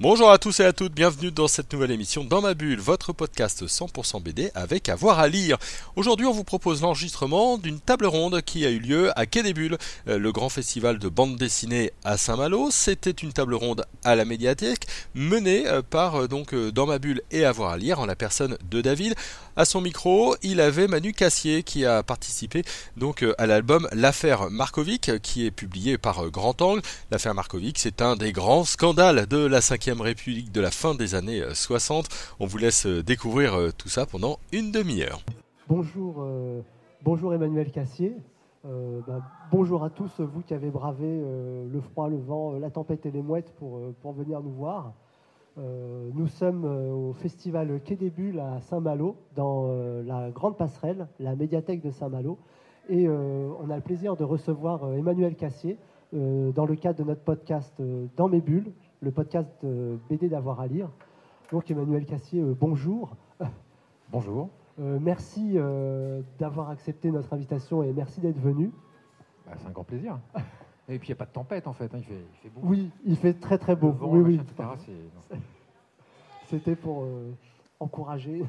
Bonjour à tous et à toutes, bienvenue dans cette nouvelle émission Dans ma bulle, votre podcast 100% BD avec avoir à lire. Aujourd'hui, on vous propose l'enregistrement d'une table ronde qui a eu lieu à Quai des Bulles, euh, le grand festival de bande dessinée à Saint-Malo. C'était une table ronde à la médiathèque menée euh, par euh, donc Dans ma bulle et avoir à lire en la personne de David. À son micro, il avait Manu Cassier qui a participé donc à l'album L'affaire Markovic qui est publié par Grand Angle. L'affaire Markovic, c'est un des grands scandales de la 5ème République de la fin des années 60. On vous laisse découvrir tout ça pendant une demi-heure. Bonjour, bonjour Emmanuel Cassier. Ben, bonjour à tous vous qui avez bravé le froid, le vent, la tempête et les mouettes pour, pour venir nous voir. Euh, nous sommes euh, au festival Quai des Bulles à Saint-Malo, dans euh, la grande passerelle, la médiathèque de Saint-Malo. Et on a le plaisir de recevoir Emmanuel Cassier dans le cadre de notre podcast Dans mes bulles, le podcast BD d'avoir à lire. Donc Emmanuel Cassier, bonjour. Bonjour. merci d'avoir accepté notre invitation et merci d'être venu. Bah, c'est un grand plaisir. Et puis il n'y a pas de tempête en fait, hein, il, fait, beau. Oui, il fait très très beau. oui, oui. C'était pour euh, encourager.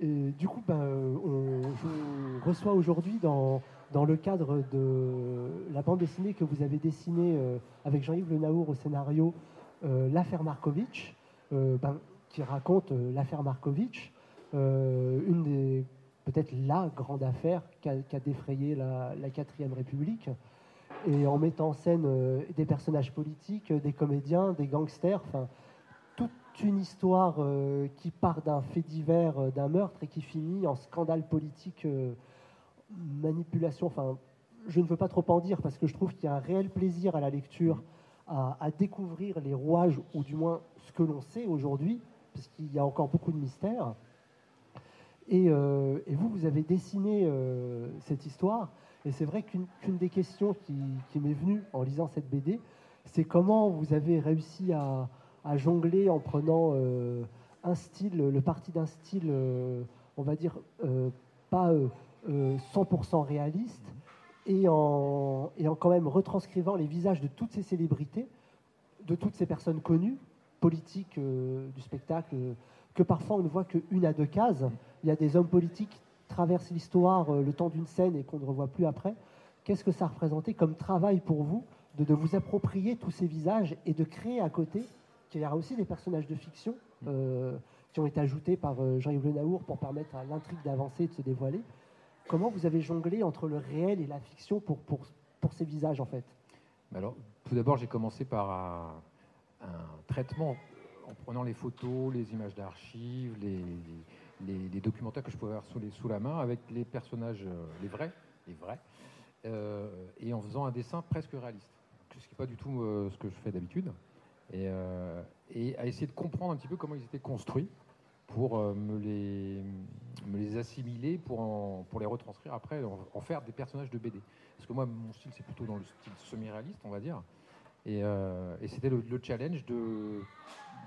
Et du coup, ben, on, je reçois aujourd'hui dans, dans le cadre de la bande dessinée que vous avez dessinée euh, avec Jean-Yves Le Naour au scénario, euh, L'affaire Markovitch, ben, qui raconte l'affaire Markovitch, une des peut-être la grande affaire qui a, défrayé la, la 4 République, et en mettant en scène euh, des personnages politiques, des comédiens, des gangsters, enfin, toute une histoire euh, qui part d'un fait divers, euh, d'un meurtre, et qui finit en scandale politique, manipulation, enfin, je ne veux pas trop en dire, parce que je trouve qu'il y a un réel plaisir à la lecture, à, découvrir les rouages, ou du moins ce que l'on sait aujourd'hui, puisqu'il y a encore beaucoup de mystères. Euh, et, vous, vous avez dessiné euh, cette histoire. Et c'est vrai qu'une des questions qui, m'est venue en lisant cette BD, c'est comment vous avez réussi à, jongler en prenant euh, un style, le parti d'un style, on va dire, pas 100% réaliste, et en, et en quand même retranscrivant les visages de toutes ces célébrités, de toutes ces personnes connues, politiques du spectacle, que parfois on ne voit qu'une à deux cases il y a des hommes politiques qui traversent l'histoire euh, le temps d'une scène et qu'on ne revoit plus après. Qu'est-ce que ça représentait comme travail pour vous de, vous approprier tous ces visages et de créer à côté qu'il y aura aussi des personnages de fiction euh, qui ont été ajoutés par euh, Jean-Yves Le Naour pour permettre à l'intrigue d'avancer et de se dévoiler. Comment vous avez jonglé entre le réel et la fiction pour, ces visages en fait? Alors, tout d'abord, j'ai commencé par un, traitement en prenant les photos, les images d'archives, les les, documentaires que je pouvais avoir sous, les, sous la main avec les personnages, euh, les vrais, les vrais, euh, et en faisant un dessin presque réaliste, ce qui n'est pas du tout euh, ce que je fais d'habitude, et, et, à essayer de comprendre un petit peu comment ils étaient construits pour me, les, me les assimiler, pour, pour les retranscrire après, en, faire des personnages de BD. Parce que moi, mon style, c'est plutôt dans le style semi-réaliste, on va dire. Et, et c'était le, le, challenge de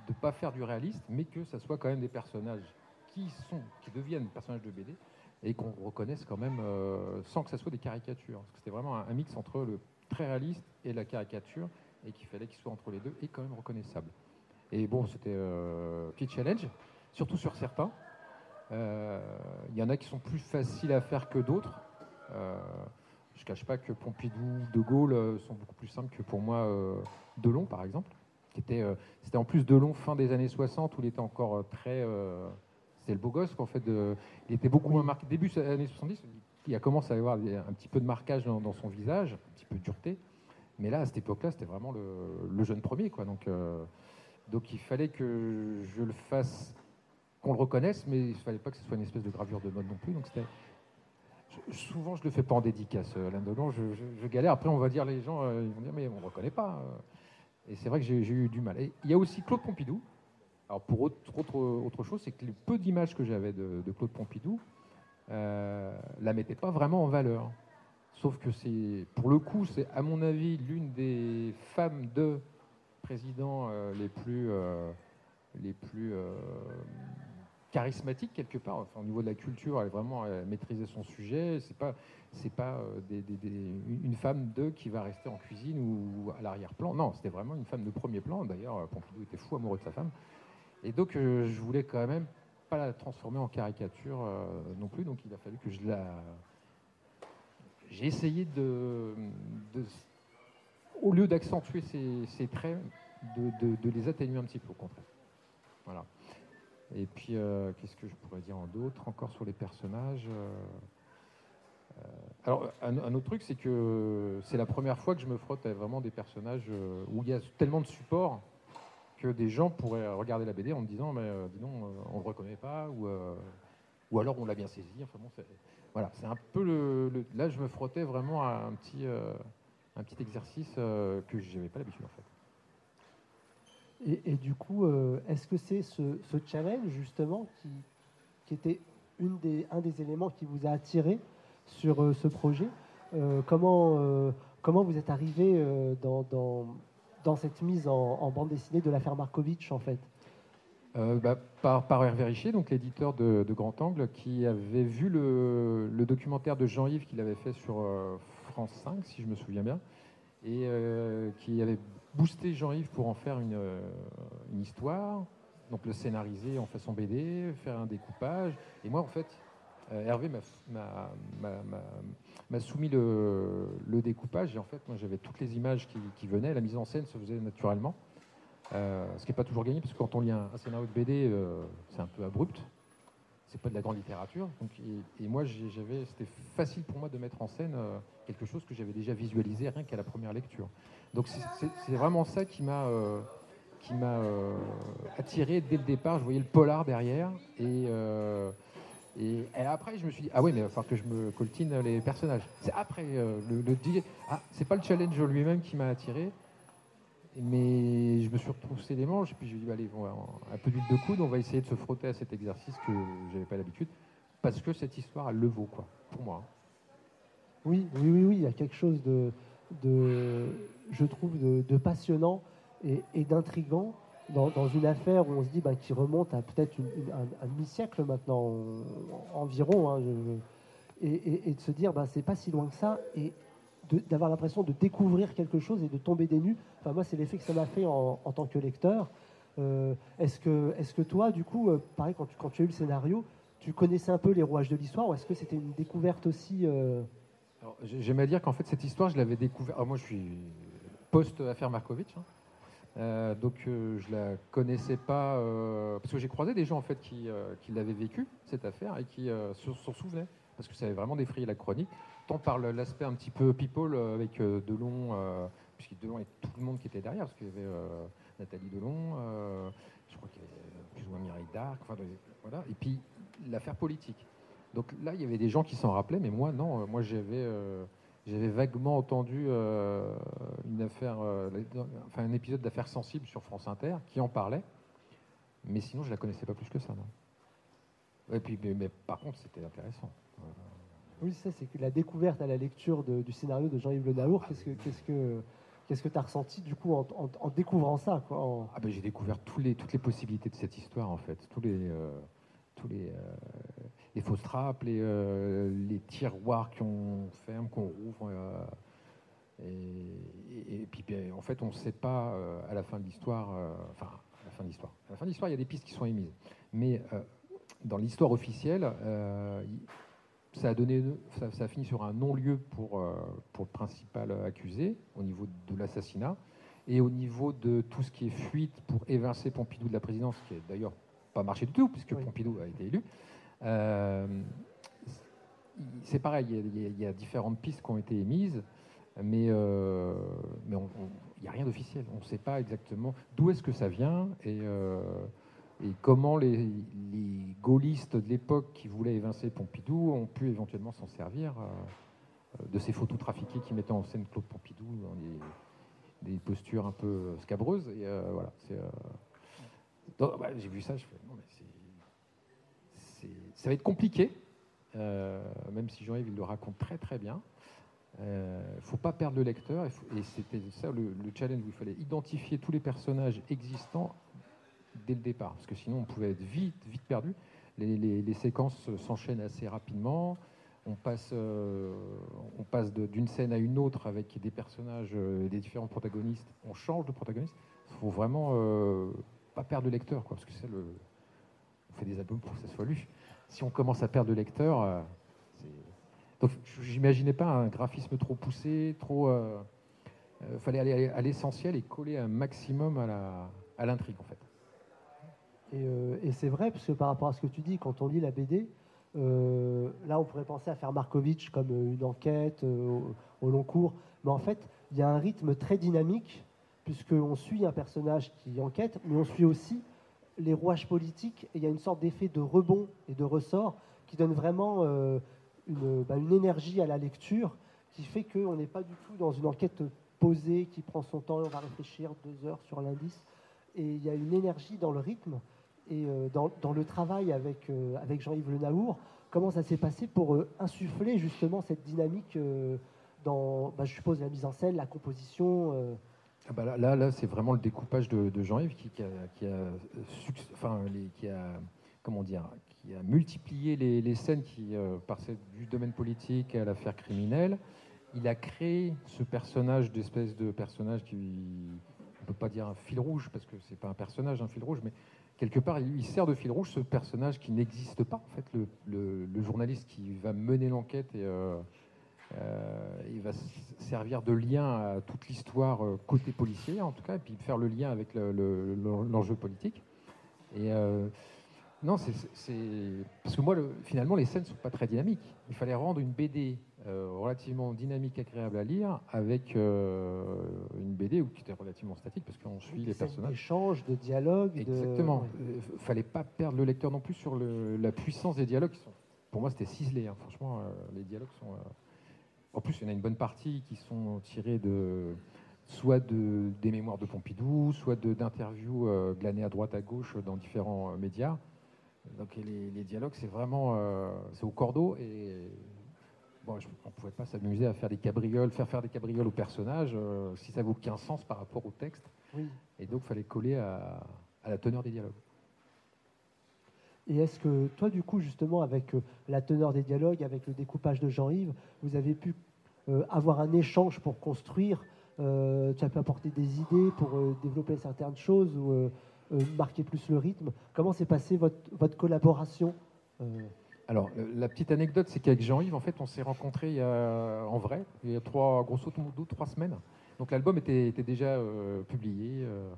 ne pas faire du réaliste, mais que ça soit quand même des personnages qui, sont, qui deviennent personnages de BD et qu'on reconnaisse quand même euh, sans que ça soit des caricatures. Parce que c'était vraiment un, mix entre le très réaliste et la caricature et qu'il fallait qu'il soit entre les deux et quand même reconnaissable. Et bon, c'était euh, petit challenge, surtout sur certains. Il euh, y en a qui sont plus faciles à faire que d'autres. je ne cache pas que Pompidou, De Gaulle sont beaucoup plus simples que pour moi Delon, par exemple. C'était en plus Delon fin des années 60 où il était encore très c'était le beau gosse, qu'en fait, il était beaucoup moins marqué. Début des années 70, il a commencé à avoir un petit peu de marquage dans, son visage, un petit peu de dureté. Mais là, à cette époque-là, c'était vraiment le, jeune premier, quoi. Euh, donc il fallait que je le fasse, qu'on le reconnaisse, mais il ne fallait pas que ce soit une espèce de gravure de mode non plus. Donc c'était souvent, je le fais pas en dédicace, euh, Alain. Je, galère. Après, on va dire, les gens, euh, ils vont dire, mais on ne reconnaît pas. Et c'est vrai que j'ai eu du mal. Et il y a aussi Claude Pompidou, alors pour autre, autre, chose, c'est que les peu d'images que j'avais de, Claude Pompidou euh, la mettaient pas vraiment en valeur. Sauf que c'est, pour le coup, c'est à mon avis l'une des femmes de présidents euh, les plus, euh, les plus charismatique quelque part. Au niveau de la culture, elle est vraiment maîtriser son sujet. C'est pas c'est pas des, une femme de qui va rester en cuisine ou à l'arrière-plan. Non, c'était vraiment une femme de premier plan. D'ailleurs, Pompidou était fou amoureux de sa femme. Et donc, je voulais quand même pas la transformer en caricature non plus. Donc, il a fallu que je la j'ai essayé de, au lieu d'accentuer ces, traits, de, les atténuer un petit peu au contraire. Voilà. Et puis, euh, qu'est-ce que je pourrais dire en d'autre encore sur les personnages euh, euh, Alors, un, autre truc, c'est que c'est la première fois que je me frotte à vraiment des personnages où il y a tellement de support que des gens pourraient regarder la BD en me disant, mais dis donc, on ne le reconnaît pas, ou, ou alors on l'a bien saisi. Enfin bon, voilà, c'est un peu le, Là, je me frottais vraiment à un petit, un petit exercice que je n'avais pas l'habitude en fait. Et, du coup, euh, est-ce que c'est ce, challenge justement qui, était un des éléments qui vous a attiré sur ce projet comment, comment vous êtes arrivé dans, dans, cette mise en, bande dessinée de l'affaire Markovitch en fait? Euh, bah, par, par, Hervé Richer, donc l'éditeur de, Grand Angle, qui avait vu le, documentaire de Jean-Yves qu'il avait fait sur euh, France 5, si je me souviens bien, et euh, qui avait boosté Jean-Yves pour en faire une, histoire, donc le scénariser en façon BD, faire un découpage. Et moi, en fait, Hervé m'a soumis le, découpage, et en fait, moi, j'avais toutes les images qui, venaient, la mise en scène se faisait naturellement. Euh, ce qui n'est pas toujours gagné, parce que quand on lit un, scénario de BD, euh, c'est un peu abrupt. C'est pas de la grande littérature. Donc, et, moi, j'avais, c'était facile pour moi de mettre en scène euh, quelque chose que j'avais déjà visualisé rien qu'à la première lecture. Donc c'est vraiment ça qui m'a qui m'a attiré dès le départ. Je voyais le polar derrière et, et, après je me suis dit ah oui mais il va falloir que je me coltine les personnages. C'est après le, le ah c'est pas le challenge lui-même qui m'a attiré, mais je me suis retroussé les manches, et puis je me suis dit, allez, un peu d'huile de coude, on va essayer de se frotter à cet exercice que j'avais pas l'habitude, parce que cette histoire, elle le vaut, quoi, pour moi. Oui, oui, oui, oui, il y a quelque chose de, de je trouve, de, passionnant et, d'intrigant dans, une affaire où on se dit bah, qui remonte à peut-être un, demi-siècle maintenant environ, hein, et, de se dire bah, c'est pas si loin que ça, d'avoir l'impression de découvrir quelque chose et de tomber des nues. Enfin, moi, c'est l'effet que ça m'a fait en, tant que lecteur. Euh, est-ce que, est que toi, du coup, euh, pareil, quand tu, as eu le scénario, tu connaissais un peu les rouages de l'histoire ou est-ce que c'était une découverte aussi euh... J'aime à dire qu'en fait, cette histoire, je l'avais découverte. moi, je suis post-affaire Markovitch. Hein. Euh, donc, je la connaissais pas. parce que j'ai croisé des gens en fait qui, qui l'avaient vécu, cette affaire, et qui s'en souvenaient. Parce que ça avait vraiment défrayé la chronique tant par l'aspect un petit peu people euh, avec euh, Delon, euh, puisque Delon et tout le monde qui était derrière, parce qu'il y avait Nathalie Delon, je crois qu'il y avait plus ou moins Mireille Darc, voilà, et puis l'affaire politique. Donc là, il y avait des gens qui s'en rappelaient, mais moi, non. Moi, j'avais j'avais vaguement entendu une affaire, enfin un épisode d'affaires sensibles sur France Inter qui en parlait, mais sinon je la connaissais pas plus que ça. Et puis, mais par contre, c'était intéressant. Oui, ça, c'est la découverte à la lecture du scénario de Jean-Yves Le Naour, qu'est-ce que qu'est-ce que qu'est-ce que ressenti du coup en, découvrant ça ah ben, J'ai découvert tous les, toutes les possibilités de cette histoire en fait, tous les, euh, tous euh, les fausses trappes, les, euh, tiroirs qu'on ferme, qu'on rouvre. Et, puis ben, en fait on ne sait pas à la fin de l'histoire, enfin à la fin de l'histoire, à la fin de l'histoire il y a des pistes qui sont émises, mais dans l'histoire officielle, ça a, donné, ça, fini sur un non-lieu pour, euh, pour le principal accusé au niveau de l'assassinat et au niveau de tout ce qui est fuite pour évincer Pompidou de la présidence, qui n'a d'ailleurs pas marché du tout, puisque Pompidou a été élu. Euh, c'est pareil, il y, a, différentes pistes qui ont été émises, mais euh, il n'y a rien d'officiel. On ne sait pas exactement d'où est-ce que ça vient et et comment les, gaullistes de l'époque qui voulaient évincer Pompidou ont pu éventuellement s'en servir euh, de ces photos trafiquées qui mettaient en scène Claude Pompidou dans des postures un peu scabreuses. Euh, voilà, euh, bah, j'ai vu ça, je fais ça va être compliqué, même si Jean-Yves le raconte très très bien. Il ne faut pas perdre le lecteur, et, c'était ça le, le, challenge où il fallait identifier tous les personnages existants dès le départ, parce que sinon on pouvait être vite, vite perdu. les, séquences s'enchaînent assez rapidement. On passe, euh, on passe de- d'une scène à une autre avec des personnages, euh, des différents protagonistes. On change de protagoniste. Il faut vraiment euh, pas perdre le lecteur, quoi, parce que c'est le. On fait des albums pour que ça soit lu. Si on commence à perdre le lecteur, euh, donc j'imaginais pas un graphisme trop poussé, trop. fallait aller à l'essentiel et coller un maximum à la à l'intrigue en fait. Et, euh, et c'est vrai, parce que par rapport à ce que tu dis, quand on lit la BD, euh, là on pourrait penser à faire Markovitch comme euh, une enquête au, long cours, mais en fait il y a un rythme très dynamique, puisqu'on suit un personnage qui enquête, mais on suit aussi les rouages politiques, et il y a une sorte d'effet de rebond et de ressort qui donne vraiment une, bah, une énergie à la lecture qui fait qu'on n'est pas du tout dans une enquête posée qui prend son temps et on va réfléchir deux heures sur l'indice. Et il y a une énergie dans le rythme et euh, dans, le travail avec, euh, avec Jean-Yves Le Naour. Comment ça s'est passé pour euh, insuffler justement cette dynamique dans, bah, je suppose, la mise en scène, la composition Ah bah là, là, c'est vraiment le découpage de, Jean-Yves qui, a, enfin, qui a, comment dire, qui a multiplié les, scènes qui euh, passaient du domaine politique à l'affaire criminelle. Il a créé ce personnage d'espèce de personnage qui, on peut pas dire un fil rouge parce que c'est pas un personnage, un fil rouge, mais quelque part, il, sert de fil rouge ce personnage qui n'existe pas. En fait, le, le- journaliste qui va mener l'enquête et euh, euh, il va servir de lien à toute l'histoire euh, côté policier, en tout cas, et puis faire le lien avec le- le- le- l'enjeu politique. Et non, c'est- parce que moi, le- finalement, les scènes sont pas très dynamiques. Il fallait rendre une BD relativement dynamique, agréable à lire, avec euh, une BD où- qui était relativement statique, parce qu'on suit les personnages. d'échange, de dialogue. de- Exactement. ouais. Euh, f- fallait pas perdre le lecteur non plus sur le- la puissance des dialogues. Qui sont, pour moi, c'était ciselé. hein. Franchement, euh, les dialogues sont. euh, En plus, il y en a une bonne partie qui sont tirés de soit de, des mémoires de Pompidou, soit de- d'interviews euh, glanées à droite à gauche dans différents euh, médias. Donc les, les dialogues, c'est vraiment euh, c'est au cordeau et bon, je- on ne pouvait pas s'amuser à faire des cabrioles, faire faire des cabrioles aux personnages euh, si ça n'avait aucun sens par rapport au texte. Oui. Et donc, il fallait coller à, à la teneur des dialogues. Et est-ce que toi, du coup, justement, avec euh, la teneur des dialogues, avec le découpage de Jean-Yves, vous avez pu euh, avoir un échange pour construire euh, Tu as pu apporter des idées pour développer certaines choses ou marquer plus le rythme? Comment s'est passée votre, votre collaboration Alors, le- la petite anecdote, c'est qu'avec Jean-Yves, en fait, on s'est rencontrés en vrai, il y a trois, grosso modo, trois semaines. Donc, l'album était, déjà euh, publié. euh,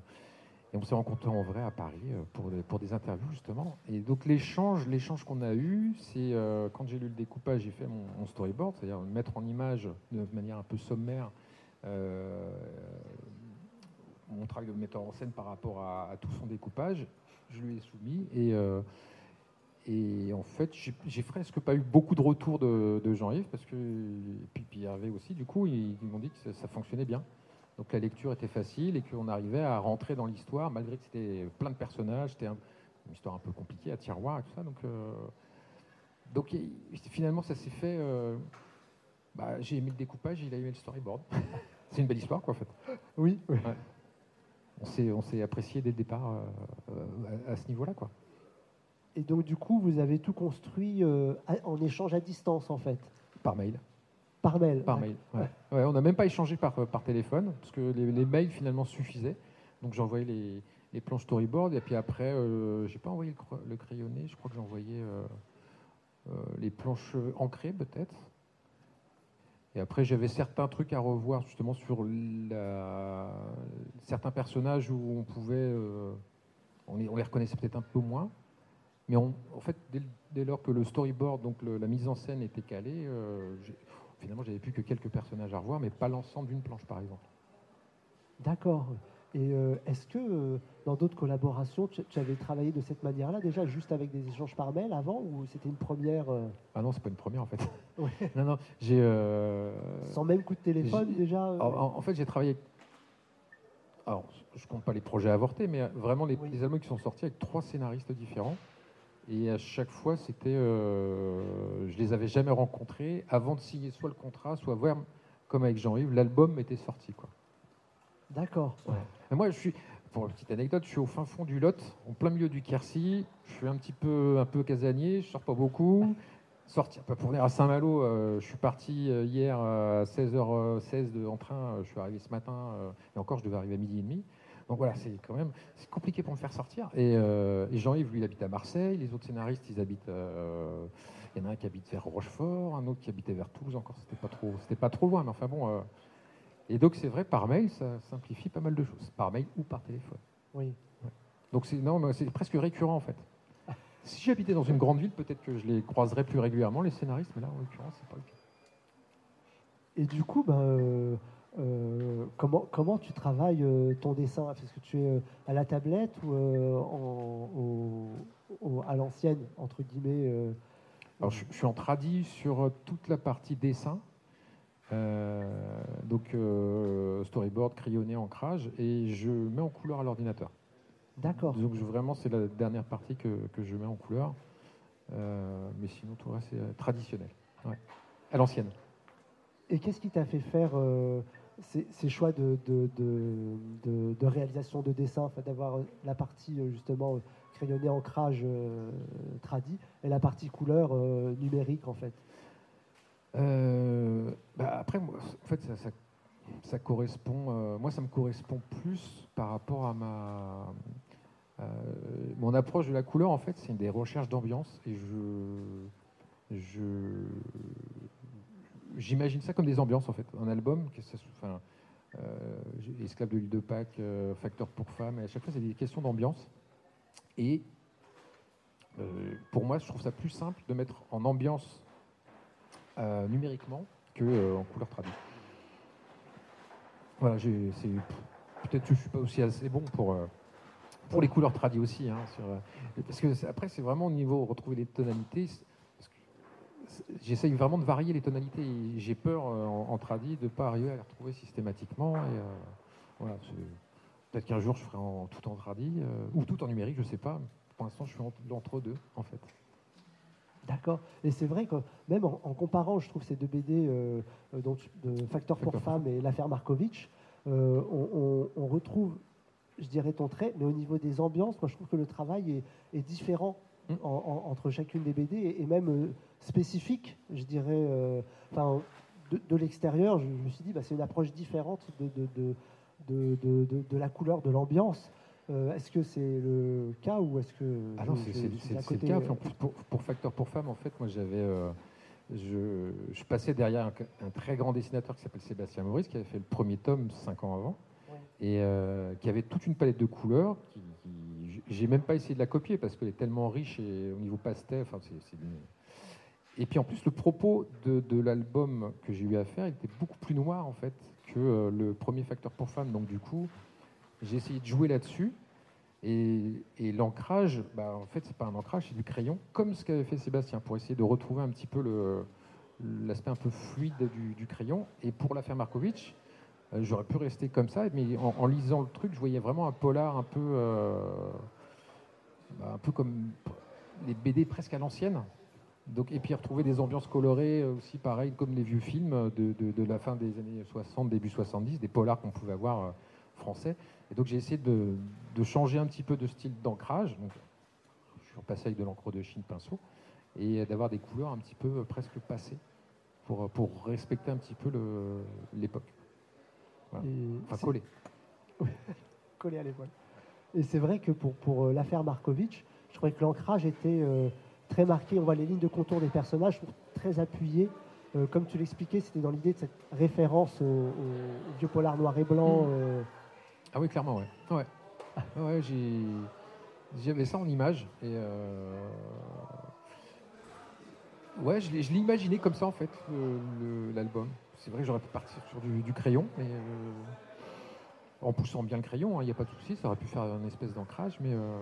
et on s'est rencontrés en vrai à Paris euh, pour, des- interviews, justement. Et donc, l'échange l'échange qu'on a eu, c'est euh, quand j'ai lu le découpage, j'ai fait mon, storyboard, c'est-à-dire mettre en image de manière un peu sommaire euh, mon travail de metteur en scène par rapport à, à tout son découpage. Je lui ai soumis et. Et en fait, j'ai- presque pas eu beaucoup de retours de, de Jean-Yves, parce que, et puis, puis Hervé aussi, du coup, ils, ils m'ont dit que ça, ça fonctionnait bien. Donc la lecture était facile et qu'on arrivait à rentrer dans l'histoire, malgré que c'était plein de personnages, c'était un- une histoire un peu compliquée, à tiroir et tout ça. Donc, euh, donc et- finalement, ça s'est fait. euh, bah, j'ai aimé le découpage, il a aimé le storyboard. C'est une belle histoire, quoi, en fait. Oui. On s'est on s'est apprécié dès le départ euh, euh, à, à ce niveau-là, quoi. Et donc, du coup, vous avez tout construit euh, en échange à distance, en fait, Par mail. par mail. Par mail. Ouais. Ouais, on n'a même pas échangé par, par téléphone, parce que les, les mails finalement suffisaient. Donc envoyé les, les planches storyboard, et puis après, euh, j'ai pas envoyé le, crayonné, je crois que j'ai envoyé euh, euh, les planches ancrées peut-être. Et après, j'avais certains trucs à revoir justement sur la- certains personnages où on pouvait. euh, on, les, on les reconnaissait peut-être un peu moins. Mais on- en fait, dès, dès lors que le storyboard, donc le- la mise en scène était calée, euh, finalement, j'avais plus que quelques personnages à revoir, mais pas l'ensemble d'une planche, par exemple. D'accord. Et euh, est-ce que euh, dans d'autres collaborations, tu, tu avais travaillé de cette manière-là, déjà juste avec des échanges par mail avant, ou c'était une première euh, Ah non, c'est pas une première en fait. Ouais. non, non, j'ai. sans même coup de téléphone déjà en fait, j'ai travaillé. Alors, je compte pas les projets avortés, mais vraiment les, Oui. les albums qui sont sortis avec trois scénaristes différents. Et à chaque fois, c'était. euh, je les avais jamais rencontrés avant de signer soit le contrat, soit voir, comme avec Jean-Yves, l'album était sorti. Quoi. D'accord. Moi, je suis. pour la petite anecdote, je suis au fin fond du Lot, en plein milieu du Quercy. Je suis un petit peu, un peu casanier, je sors pas beaucoup. Sortir, pour venir à Saint-Malo, euh, je suis parti euh, hier à 16h16 de, en train. je suis arrivé ce matin, et encore, je devais arriver à midi et demi. Donc voilà, c'est quand même c'est compliqué pour me faire sortir. Et, Jean-Yves, lui, il habite à Marseille. Les autres scénaristes, ils habitent. il y en a un qui habite vers Rochefort, un autre qui habitait vers Toulouse. Encore, c'était pas trop, c'était pas trop loin, mais enfin bon. Et donc c'est vrai, par mail, ça simplifie pas mal de choses, par mail ou par téléphone. Oui. Donc c'est non, c'est presque récurrent en fait. Si j'habitais dans une grande ville, peut-être que je les croiserais plus régulièrement les scénaristes, mais là en l'occurrence c'est pas le cas. Et du coup, ben, euh, euh, comment, comment tu travailles euh, ton dessin? Est-ce que tu es à la tablette ou à l'ancienne, entre guillemets Alors, je, je, suis en tradi sur toute la partie dessin. Euh, donc euh, storyboard, crayonné, ancrage, et je mets en couleur à l'ordinateur. D'accord. Donc vraiment c'est la dernière partie que, que, je mets en couleur, euh, mais sinon tout le reste c'est traditionnel, à l'ancienne. Et qu'est-ce qui t'a fait faire ces, ces, choix de, de, de, de, réalisation de dessin, d'avoir la partie justement crayonné, ancrage, tradi, et la partie couleur numérique en fait? Euh, bah, après, moi, en fait, ça, ça, correspond. Euh, moi, ça me correspond plus par rapport à ma. Euh, mon approche de la couleur, en fait, c'est des recherches d'ambiance et je. je J'imagine ça comme des ambiances, en fait. Un album, que Esclave de l'île de Pâques, Facteur pour femmes, à chaque fois, c'est des questions d'ambiance. Et pour moi, je trouve ça plus simple de mettre en ambiance euh, numériquement que euh, en couleur traduite. Voilà, peut-être que je suis pas aussi assez bon pour euh, pour les couleurs traduites aussi, hein, parce que après c'est vraiment au niveau retrouver les tonalités. J'essaye vraiment de varier les tonalités. J'ai peur en, en de ne pas arriver à les retrouver systématiquement. Et, voilà, peut-être qu'un jour je ferai en, tout en tradi ou tout en numérique, je sais pas. Pour l'instant, je suis entre deux en fait. D'accord. Et c'est vrai que même en, comparant, je trouve, ces deux BD, euh, euh, de Facteur pour femmes et l'affaire Markovitch, euh, on, retrouve, je dirais, ton trait, mais au niveau des ambiances, moi, je trouve que le travail est, différent entre chacune des BD et, même spécifique, je dirais. Enfin, de, l'extérieur, je, me suis dit, bah, c'est une approche différente de, de la couleur, de l'ambiance. Euh, est-ce que c'est le cas ou est-ce que ah non, c'est le cas. En plus, pour, pour, Facteur pour Femme, en fait, moi j'avais, euh, je, je, passais derrière un, très grand dessinateur qui s'appelle Sébastien Maurice, qui avait fait le premier tome cinq ans avant, et euh, qui avait toute une palette de couleurs. Qui, j'ai même pas essayé de la copier parce qu'elle est tellement riche et au niveau pastel. Enfin, c'est et puis en plus, le propos de, l'album que j'ai eu à faire, il était beaucoup plus noir en fait que le premier Facteur pour Femme. Donc du coup, j'ai essayé de jouer là-dessus. Et, l'ancrage, bah, en fait, c'est pas un ancrage, c'est du crayon, comme ce qu'avait fait Sébastien, pour essayer de retrouver un petit peu l'aspect un peu fluide du, crayon. Et pour l'affaire Markovitch, euh, j'aurais pu rester comme ça, mais en, lisant le truc, je voyais vraiment un polar un peu, euh, bah, un peu comme les BD presque à l'ancienne. Donc, et puis retrouver des ambiances colorées aussi, pareil, comme les vieux films de, de, la fin des années 60, début 70, des polars qu'on pouvait avoir euh, français. Et donc j'ai essayé de, changer un petit peu de style d'ancrage. Donc, je suis passé avec de l'encre de Chine pinceau et d'avoir des couleurs un petit peu presque passées pour, pour respecter un petit peu l'époque. Voilà. Enfin, coller. coller à l'époque. Et c'est vrai que pour, pour euh, l'affaire Markovitch, je trouvais que l'ancrage était euh, très marqué. On voit les lignes de contour des personnages très appuyées. Euh, comme tu l'expliquais, c'était dans l'idée de cette référence au, vieux polar noir et blanc. Mm. Ah oui, clairement, ouais. Ouais, ouais j'avais ça en image. Et euh, ouais, je l'ai imaginé comme ça, en fait, l'album. C'est vrai que j'aurais pu partir sur du, crayon, mais euh, en poussant bien le crayon, il hein, n'y a pas de souci, ça aurait pu faire une espèce d'ancrage, mais euh,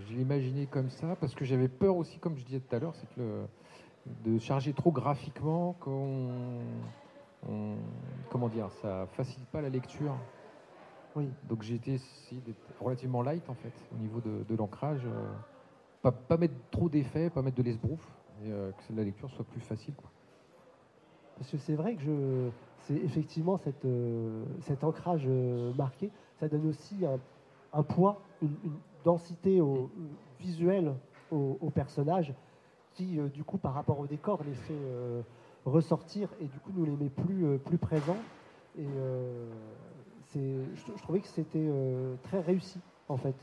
je l'ai imaginé comme ça parce que j'avais peur aussi, comme je disais tout à l'heure, c'est que de charger trop graphiquement, qu'on, comment dire, ça facilite pas la lecture oui. Donc j'ai été relativement light en fait au niveau de, l'ancrage. Euh, pas, mettre trop d'effets, pas mettre de l'esbrouf, et euh, que la lecture soit plus facile. Parce que c'est vrai que je, c'est effectivement cette, euh, cet ancrage marqué, ça donne aussi un poids, une, une densité au, visuelle au, au personnage qui, euh, du coup, par rapport au décor, les fait euh, ressortir et du coup nous les met plus, euh, plus présents. Et euh, c'est, je, je trouvais que c'était euh, très réussi, en fait,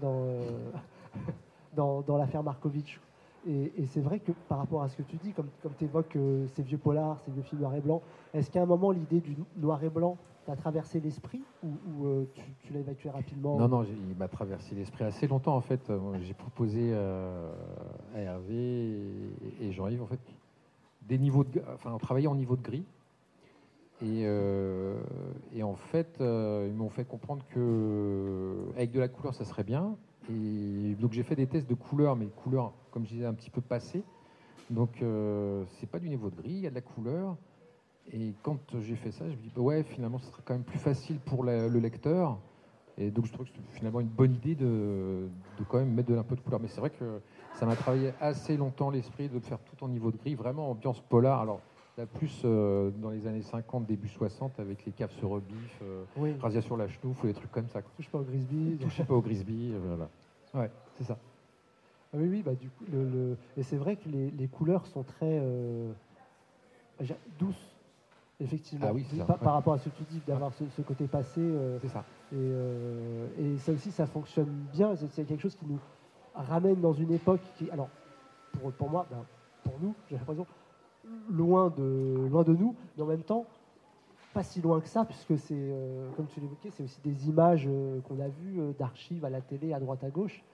dans, euh, dans, dans l'affaire Markovitch. Et, c'est vrai que par rapport à ce que tu dis, comme, tu évoques ces vieux polars, ces vieux films noir et blanc, est-ce qu'à un moment l'idée du noir et blanc t'a traversé l'esprit ou, euh, tu, l'as évacué rapidement Non, non, il m'a traversé l'esprit assez longtemps en fait. Euh, J'ai proposé euh, à Hervé et, Jean-Yves en fait des niveaux de, enfin, on travaillait en niveau de gris. Et, euh, et en fait, euh, ils m'ont fait comprendre que avec de la couleur, ça serait bien. Et donc j'ai fait des tests de couleurs, mais couleurs, comme je disais, un petit peu passées. Donc euh, c'est pas du niveau de gris, il y a de la couleur. Et quand j'ai fait ça, je me dis bah ouais, finalement, ce sera quand même plus facile pour la- le lecteur. Et donc je trouve que c'est finalement une bonne idée de, de quand même mettre de, un peu de couleur. Mais c'est vrai que ça m'a travaillé assez longtemps l'esprit de faire tout en niveau de gris, vraiment ambiance polar. Alors là, plus euh, dans les années 50, début 60, avec les caves sur rebif, euh, Oui, Razia sur la chenouf ou des trucs comme ça. touche pas au Grisby. Touchez pas au Grisby, euh, voilà. Ouais, c'est ça. Ah oui, oui, bah, du coup, le, le- et c'est vrai que les, les couleurs sont très euh, douces, effectivement. Ah oui, c'est ça, par, ouais. par rapport à ce que tu dis, d'avoir ce, ce côté passé. euh, C'est ça. et, euh, et ça aussi, ça fonctionne bien. C'est, quelque chose qui nous ramène dans une époque qui, alors, pour, pour moi, ben, pour nous, j'ai l'impression, loin de, loin de nous, mais en même temps, pas si loin que ça, puisque c'est, comme tu l'évoquais, c'est aussi des images qu'on a vues d'archives à la télé, à droite, à gauche.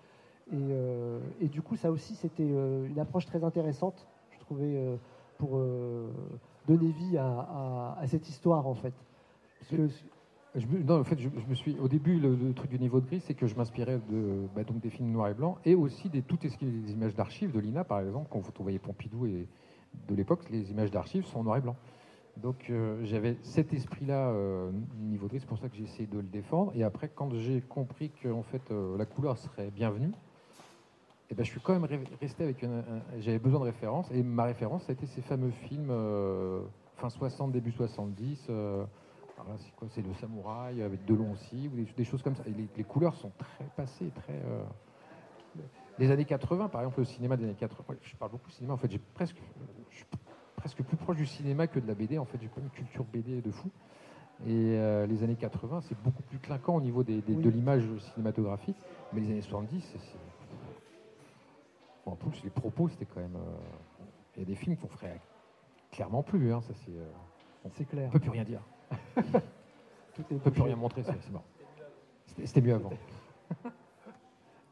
Et, euh, et du coup, ça aussi, c'était euh, une approche très intéressante, je trouvais, euh, pour donner vie à, cette histoire, en fait. Non, en fait, je, me suis. Au début, le, truc du niveau de gris, c'est que je m'inspirais de, bah, donc des films noirs et blancs et aussi des toutes les, images d'archives de l'INA, par exemple, quand vous voyez Pompidou et de l'époque, les images d'archives sont en noir et blanc. Donc j'avais cet esprit-là, euh, niveau de gris, c'est pour ça que j'ai essayé de le défendre. Et après, quand j'ai compris que en fait, la couleur serait bienvenue, et ben, je suis quand même re- resté avec une. un- J'avais besoin de référence, et ma référence, ça a été ces fameux films euh, fin 60, début 70. euh, alors là, c'est quoi C'est le samouraï avec Delon aussi, ou des, des choses comme ça. Et les, les couleurs sont très passées, très. euh, Les années 80, par exemple, le cinéma des années 80. ouais, Je parle beaucoup de cinéma, en fait, j'ai presque, je suis presque plus proche du cinéma que de la BD. En fait, j'ai pas une culture BD de fou. Et euh, les années 80, c'est beaucoup plus clinquant au niveau des, des- Oui. de l'image cinématographique. Mais les années 70, c'est. Bon, en plus, les propos, c'était quand même. euh, Il y a des films qu'on ferait clairement plus. Hein, ça, c'est. euh, c'est clair. on peut plus rien dire. Tout est On peut plus rien montrer, c'est mort. C'était mieux avant.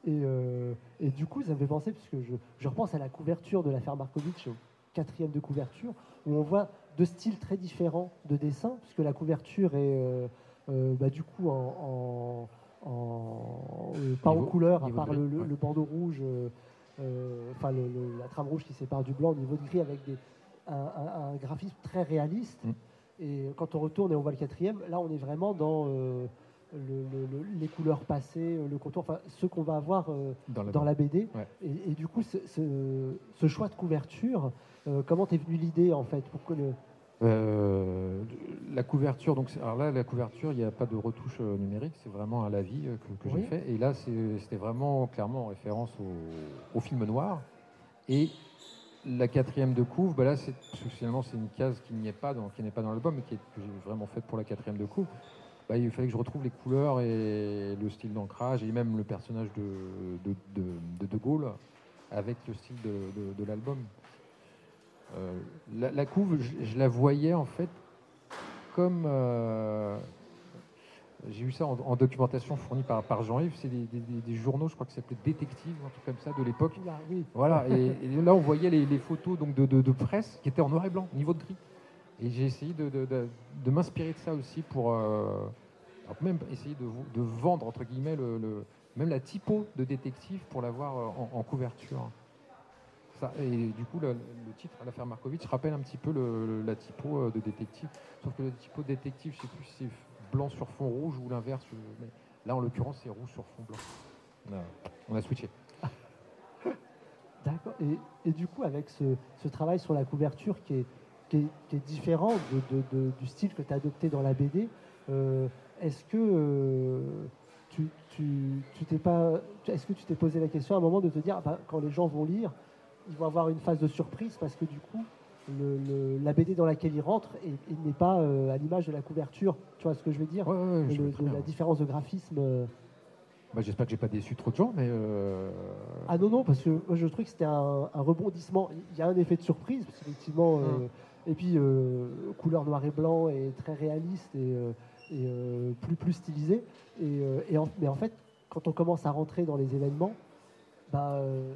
Et, euh, et du coup, ça me fait penser, puisque je, je repense à la couverture de l'affaire Markovitch, au quatrième de couverture, où on voit deux styles très différents de dessin, puisque la couverture est euh, euh, bah, du coup en, en- en- pas en couleur, à part le, le- ouais. le bandeau rouge, enfin le- le- la trame rouge qui sépare du blanc au niveau de gris, avec des, un, un- un graphisme très réaliste. Mm. Et quand on retourne et on voit le quatrième, là on est vraiment dans euh, le- le- le- les couleurs passées, le contour, enfin ce qu'on va avoir euh, Dans la, dans la BD. Ouais. Et, et du coup, ce, ce- ce choix de couverture, euh, comment t'es venue l'idée en fait pour que le... Euh, la couverture, donc alors là, la couverture, il n'y a pas de retouche euh, numérique, c'est vraiment à la vie euh, que, que Oui. j'ai fait. Et là, c'était vraiment clairement en référence au, au film noir. Et la quatrième de couve, bah là, c'est finalement, c'est une case qui n'y est pas dans, qui n'est pas dans l'album, mais qui est, que j'ai vraiment faite pour la quatrième de couve. Bah, il fallait que je retrouve les couleurs et le style d'ancrage, et même le personnage de de, de- de De Gaulle avec le style de l'album. Euh, la, la couve, je, je la voyais en fait comme. euh, j'ai eu ça en, en documentation fournie par, par Jean-Yves, c'est des, des- des- des journaux, je crois que ça s'appelait Détective, un truc comme ça de l'époque. Oula, oui, Voilà, et, et là on voyait les, les photos donc de, de- de presse qui étaient en noir et blanc, niveau de gris. Et j'ai essayé de, de- m'inspirer de ça aussi pour euh, même essayer de, de vendre entre guillemets le, le- même la typo de détective pour l'avoir en, en couverture. Ça, et du coup, le, le titre, l'affaire Markovitch, rappelle un petit peu le- le- la typo euh, de détective. Sauf que la typo de détective, je sais plus si c'est blanc sur fond rouge ou l'inverse. mais là, en l'occurrence, c'est rouge sur fond blanc. On a, on a switché. d'accord. Et, et du coup, avec ce, ce travail sur la couverture qui est, qui est, qui est différent de, de- de- du style que tu as adopté dans la BD, euh, est-ce que euh, tu, tu, tu, tu t'es pas, est-ce que tu t'es posé la question à un moment de te dire, ah bah, quand les gens vont lire, ils vont avoir une phase de surprise parce que du coup, le, le- la BD dans laquelle ils rentrent et, n'est pas euh, à l'image de la couverture. Tu vois ce que je veux dire? Ouais, ouais, ouais, je Le- vois très de bien. La différence de graphisme. euh, Bah, J'espère que j'ai pas déçu trop de gens, mais euh, Ah non, non, parce que moi, je trouve que c'était un, un rebondissement. Il y a un effet de surprise, parce qu'effectivement, euh, Mm. et puis euh, couleur noir et blanc est très réaliste et, euh, et, euh, plus, plus stylisé. Et, euh, et en- mais en fait, quand on commence à rentrer dans les événements, bah, euh,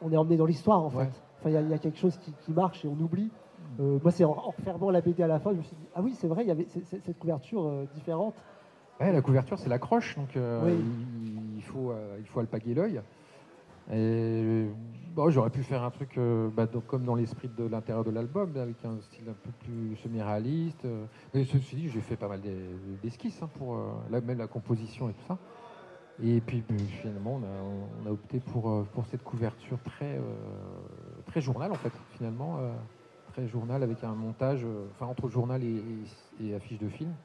on est emmené dans l'histoire en Ouais. fait. Enfin, il y a- il y, a quelque chose qui, qui marche et on oublie. Euh, moi, c'est en, en refermant la BD à la fin, je me suis dit, ah oui, c'est vrai, il y avait c- c- cette couverture euh, différente. ouais, la couverture, c'est l'accroche, donc euh, Oui. il, il faut, il faut alpaguer l'œil. Et bon, j'aurais pu faire un truc bah, donc, comme dans l'esprit de l'intérieur de l'album, avec un style un peu plus semi-réaliste. Mais ceci dit, j'ai fait pas mal d'es- d'esquisses hein, pour la- même la composition et tout ça. Et puis euh, finalement, on a, opté pour, euh, pour cette couverture très, euh, très journal en fait, finalement. euh, très journal avec un montage, enfin entre journal et, affiche de film.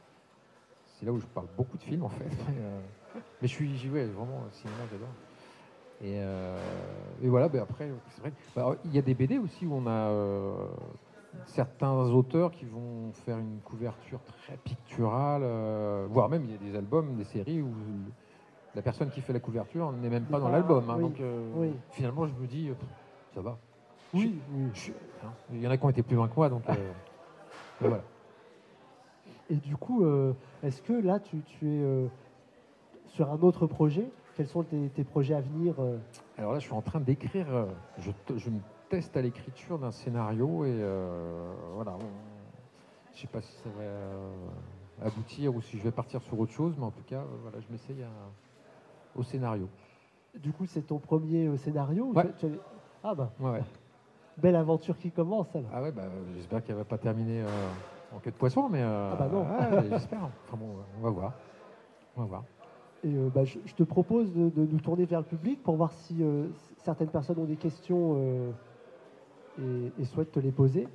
C'est là où je parle beaucoup de films en fait. Mais, je suis, j'y vais vraiment cinéma, j'adore. Et, et voilà, ben après, c'est vrai. il y a des BD aussi où on a certains auteurs qui vont faire une couverture très picturale, voire même il y a des albums, des séries où la personne qui fait la couverture n'est même pas dans l'album. hein. oui, donc euh, oui. finalement, je me dis, euh, ça va. Oui, oui. Je- hein, il y en a qui ont été plus loin que moi, donc euh, et voilà. Et du coup, euh, est-ce que là, tu, tu es sur un autre projet? Quels sont tes, tes projets à venir Alors là, je suis en train d'écrire, je, me teste à l'écriture d'un scénario et voilà. Je sais pas si ça va aboutir ou si je vais partir sur autre chose, mais en tout cas, voilà, je m'essaye à- au scénario. Du coup, c'est ton premier euh, scénario ou Ouais. tu- tu avais- Ah bah, Ouais, ouais. belle aventure qui commence alors. Ah ouais, bah, j'espère qu'elle va pas terminer euh, en queue de poisson, mais euh, Ah bah non. ouais, j'espère. Enfin bon, on va voir. On va voir. Et euh, bah, je, je te propose de, de nous tourner vers le public pour voir si euh, certaines personnes ont des questions euh, et, et souhaitent te les poser.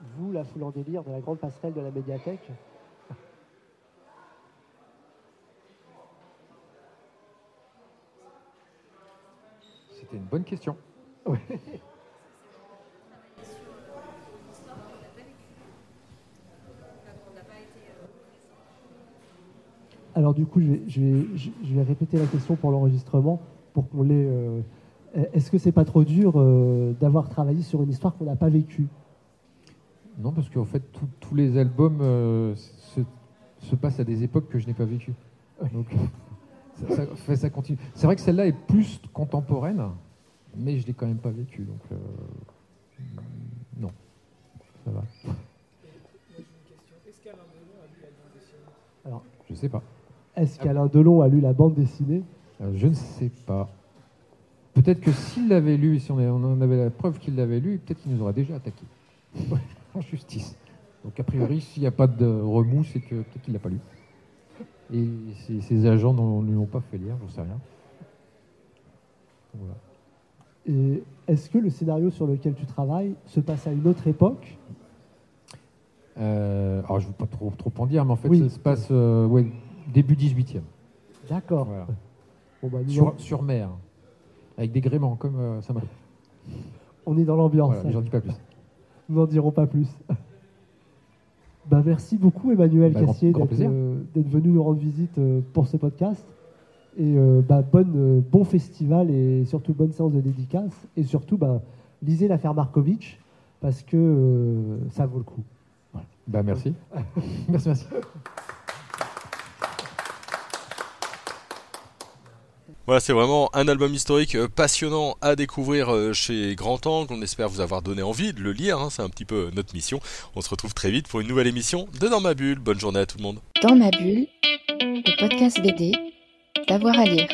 Vous, la foule en délire de la grande passerelle de la médiathèque. C'était une bonne question. Alors du coup, je vais, je vais- je- je vais répéter la question pour l'enregistrement, pour qu'on l'ait. euh, Est-ce que c'est pas trop dur euh, d'avoir travaillé sur une histoire qu'on n'a pas vécue? Non, parce qu'en fait, tous- tous les albums euh, se, se passent à des époques que je n'ai pas vécues. Donc, ça, ça- fait, ça continue. C'est vrai que celle-là est plus contemporaine, mais je l'ai quand même pas vécue. Donc, euh, non, ça va. Alors, Je sais pas. est-ce qu'Alain Delon a lu la bande dessinée? Euh, je ne sais pas. Peut-être que s'il l'avait lu, si on en avait la preuve qu'il l'avait lu, peut-être qu'il nous aurait déjà attaqué en justice. Donc a priori, s'il n'y a pas de remous, c'est que peut-être qu'il l'a pas lu. Et ses, ses agents ne lui ont pas fait lire, j'en sais rien. Donc, voilà. Et est-ce que le scénario sur lequel tu travailles se passe à une autre époque? Euh, alors je ne veux pas trop, trop en dire, mais en fait, Oui. ça se passe euh, ouais, début 18e. D'accord. Voilà. Bon, bah, Sur, sur mer, avec des gréements, comme euh, ça m'a on est dans l'ambiance. Voilà, j'en dis pas plus. Nous n'en dirons pas plus. Bah, merci beaucoup Emmanuel Bah, Cassier d'être euh, d'être venu nous rendre visite euh, pour ce podcast. Et euh, bah, bonne, bon festival et surtout bonne séance de dédicace. Et surtout, bah, lisez l'affaire Markovitch parce que ça vaut le coup. Bah merci. merci, merci. Voilà, c'est vraiment un album historique euh, passionnant à découvrir euh, chez Grand Angle. On espère vous avoir donné envie de le lire, hein, c'est un petit peu notre mission. On se retrouve très vite pour une nouvelle émission de Dans ma bulle. Bonne journée à tout le monde. Dans ma bulle, le podcast BD, d'avoir à lire.